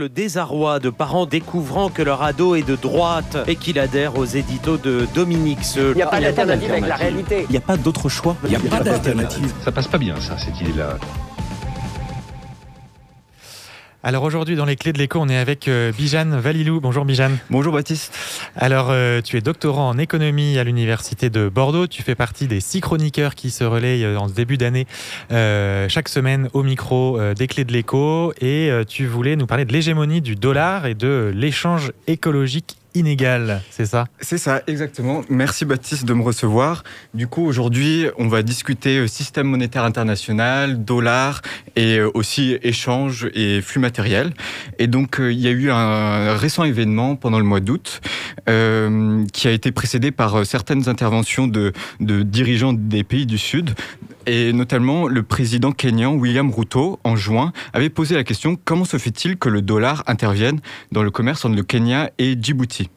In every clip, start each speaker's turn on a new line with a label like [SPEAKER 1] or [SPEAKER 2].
[SPEAKER 1] Le désarroi de parents découvrant que leur ado est de droite et qu'il adhère aux éditos de Dominique Seul.
[SPEAKER 2] Il n'y a pas d'alternative avec la réalité.
[SPEAKER 3] Il n'y a pas d'autre choix.
[SPEAKER 4] Il n'y a pas d'alternative.
[SPEAKER 5] Ça passe pas bien, ça, cette idée-là.
[SPEAKER 6] Alors aujourd'hui, dans les clés de l'écho, on est avec euh, Bijan Valilou. Bonjour Bijan.
[SPEAKER 3] Bonjour Baptiste.
[SPEAKER 6] Alors, euh, tu es doctorant en économie à l'Université de Bordeaux. Tu fais partie des six chroniqueurs qui se relayent euh, en ce début d'année chaque semaine au micro des clés de l'écho. Et tu voulais nous parler de l'hégémonie du dollar et de l'échange écologique inégal, c'est ça?
[SPEAKER 3] C'est ça, exactement. Merci Baptiste de me recevoir. Du coup, aujourd'hui, on va discuter euh, système monétaire international, dollar et euh, aussi échange et flux matériel. Et donc, euh, il y a eu un récent événement pendant le mois d'août qui a été précédé par certaines interventions de dirigeants des pays du Sud, et notamment le président kényan William Ruto, en juin, avait posé la question comment se fait-il que le dollar intervienne dans le commerce entre le Kenya et Djibouti?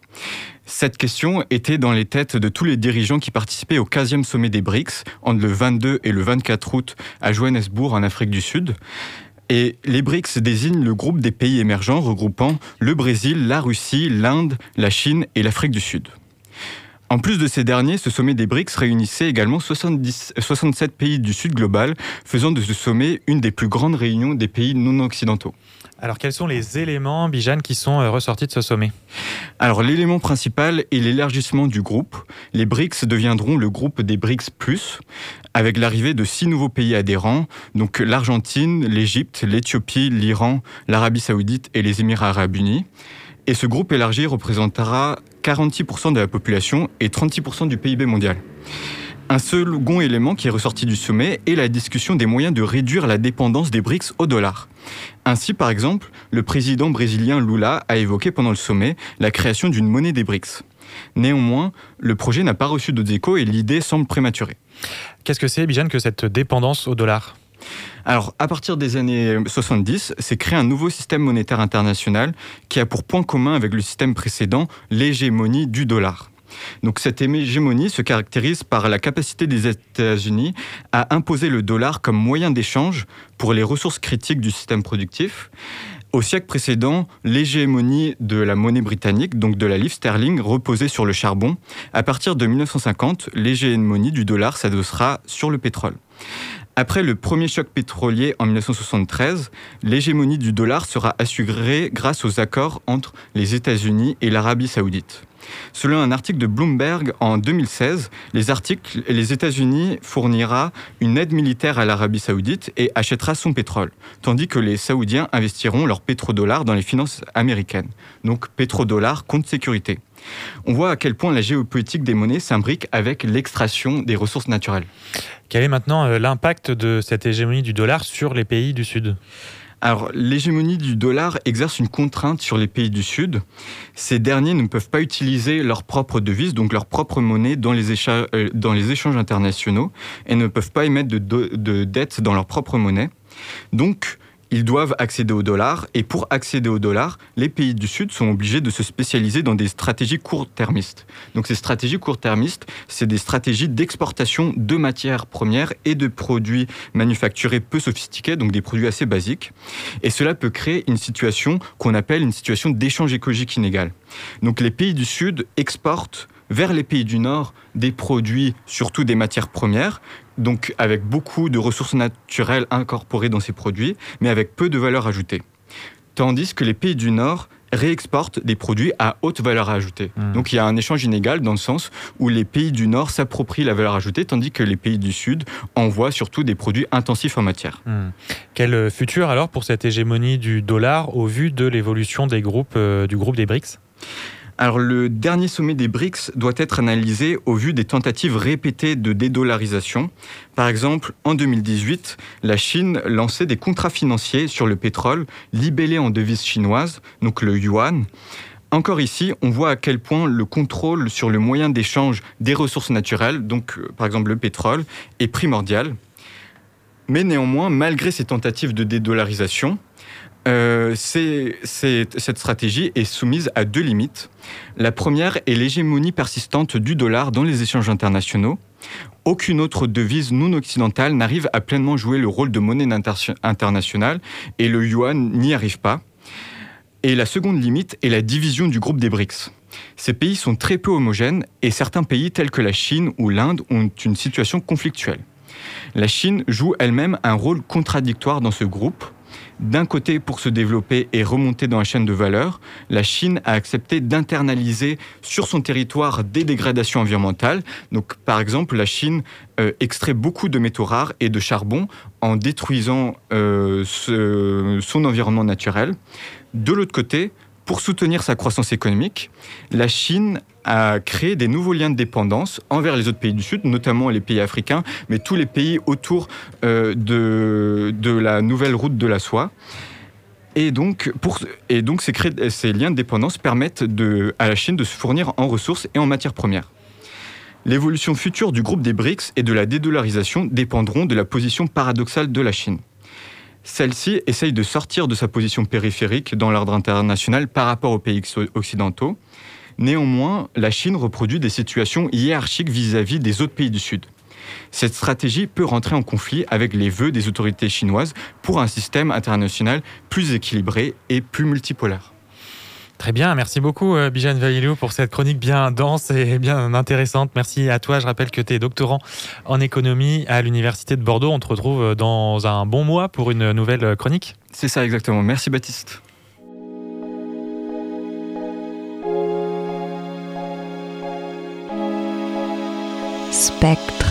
[SPEAKER 3] Cette question était dans les têtes de tous les dirigeants qui participaient au 15e sommet des BRICS entre le 22 et le 24 août à Johannesburg en Afrique du Sud. Et les BRICS désignent le groupe des pays émergents regroupant le Brésil, la Russie, l'Inde, la Chine et l'Afrique du Sud. En plus de ces derniers, ce sommet des BRICS réunissait également 70, 67 pays du Sud global, faisant de ce sommet une des plus grandes réunions des pays non occidentaux.
[SPEAKER 6] Alors quels sont les éléments, Bijan, qui sont euh, ressortis de ce sommet?
[SPEAKER 3] Alors l'élément principal est l'élargissement du groupe. Les BRICS deviendront le groupe des BRICS ⁇ avec l'arrivée de six nouveaux pays adhérents, donc l'Argentine, l'Égypte, l'Éthiopie, l'Iran, l'Arabie saoudite et les Émirats arabes unis. Et ce groupe élargi représentera 46% de la population et 36% du PIB mondial. Un second élément qui est ressorti du sommet est la discussion des moyens de réduire la dépendance des BRICS au dollar. Ainsi, par exemple, le président brésilien Lula a évoqué pendant le sommet la création d'une monnaie des BRICS. Néanmoins, le projet n'a pas reçu d'autres échos et l'idée semble prématurée.
[SPEAKER 6] Qu'est-ce que c'est, Bijan, que cette dépendance au dollar?
[SPEAKER 3] Alors, à partir des années 70, c'est créé un nouveau système monétaire international qui a pour point commun avec le système précédent l'hégémonie du dollar. Donc cette hégémonie se caractérise par la capacité des États-Unis à imposer le dollar comme moyen d'échange pour les ressources critiques du système productif. Au siècle précédent, l'hégémonie de la monnaie britannique, donc de la livre sterling, reposait sur le charbon. À partir de 1950, l'hégémonie du dollar s'adossera sur le pétrole. Après le premier choc pétrolier en 1973, l'hégémonie du dollar sera assurée grâce aux accords entre les États-Unis et l'Arabie saoudite. Selon un article de Bloomberg en 2016, les, États-Unis fournira une aide militaire à l'Arabie saoudite et achètera son pétrole, tandis que les Saoudiens investiront leurs pétrodollars dans les finances américaines. Donc pétrodollar compte sécurité. On voit à quel point la géopolitique des monnaies s'imbrique avec l'extraction des ressources naturelles.
[SPEAKER 6] Quel est maintenant euh, l'impact de cette hégémonie du dollar sur les pays du Sud?
[SPEAKER 3] Alors, l'hégémonie du dollar exerce une contrainte sur les pays du Sud. Ces derniers ne peuvent pas utiliser leur propre devise, donc leur propre monnaie, dans les, échanges, euh, échanges internationaux et ne peuvent pas émettre de, de dettes dans leur propre monnaie. Donc, ils doivent accéder au dollar et pour accéder au dollar, les pays du Sud sont obligés de se spécialiser dans des stratégies court-termistes. Donc ces stratégies court-termistes, c'est des stratégies d'exportation de matières premières et de produits manufacturés peu sophistiqués, donc des produits assez basiques. Et cela peut créer une situation qu'on appelle une situation d'échange écologique inégal. Donc les pays du Sud exportent vers les pays du Nord des produits, surtout des matières premières, donc avec beaucoup de ressources naturelles incorporées dans ces produits, mais avec peu de valeur ajoutée. Tandis que les pays du Nord réexportent des produits à haute valeur ajoutée. Hmm. Donc il y a un échange inégal dans le sens où les pays du Nord s'approprient la valeur ajoutée, tandis que les pays du Sud envoient surtout des produits intensifs en matière.
[SPEAKER 6] Hmm. Quel futur alors pour cette hégémonie du dollar au vu de l'évolution des groupes, euh, du groupe des BRICS?
[SPEAKER 3] Alors le dernier sommet des BRICS doit être analysé au vu des tentatives répétées de dédollarisation. Par exemple, en 2018, la Chine lançait des contrats financiers sur le pétrole libellés en devise chinoise, donc le yuan. Encore ici, on voit à quel point le contrôle sur le moyen d'échange des ressources naturelles, donc euh, par exemple le pétrole, est primordial. Mais néanmoins, malgré ces tentatives de dédollarisation, euh, cette stratégie est soumise à deux limites. La première est l'hégémonie persistante du dollar dans les échanges internationaux. Aucune autre devise non occidentale n'arrive à pleinement jouer le rôle de monnaie internationale et le yuan n'y arrive pas. Et la seconde limite est la division du groupe des BRICS. Ces pays sont très peu homogènes et certains pays tels que la Chine ou l'Inde ont une situation conflictuelle. La Chine joue elle-même un rôle contradictoire dans ce groupe. D'un côté, pour se développer et remonter dans la chaîne de valeur, la Chine a accepté d'internaliser sur son territoire des dégradations environnementales. Donc, par exemple, la Chine euh, extrait beaucoup de métaux rares et de charbon en détruisant euh, son environnement naturel. De l'autre côté, pour soutenir sa croissance économique, la Chine a créé des nouveaux liens de dépendance envers les autres pays du Sud, notamment les pays africains, mais tous les pays autour euh, de, la nouvelle route de la soie. Et donc, ces, liens de dépendance permettent à la Chine de se fournir en ressources et en matières premières. L'évolution future du groupe des BRICS et de la dédollarisation dépendront de la position paradoxale de la Chine. Celle-ci essaye de sortir de sa position périphérique dans l'ordre international par rapport aux pays occidentaux Néanmoins, la Chine reproduit des situations hiérarchiques vis-à-vis des autres pays du Sud. Cette stratégie peut rentrer en conflit avec les vœux des autorités chinoises pour un système international plus équilibré et plus multipolaire.
[SPEAKER 6] Très bien, merci beaucoup euh, Bijan Vailou pour cette chronique bien dense et bien intéressante. Merci à toi. Je rappelle que tu es doctorant en économie à l'Université de Bordeaux. On te retrouve euh, dans un bon mois pour une nouvelle chronique.
[SPEAKER 3] C'est ça exactement. Merci Baptiste.
[SPEAKER 4] Spectrum.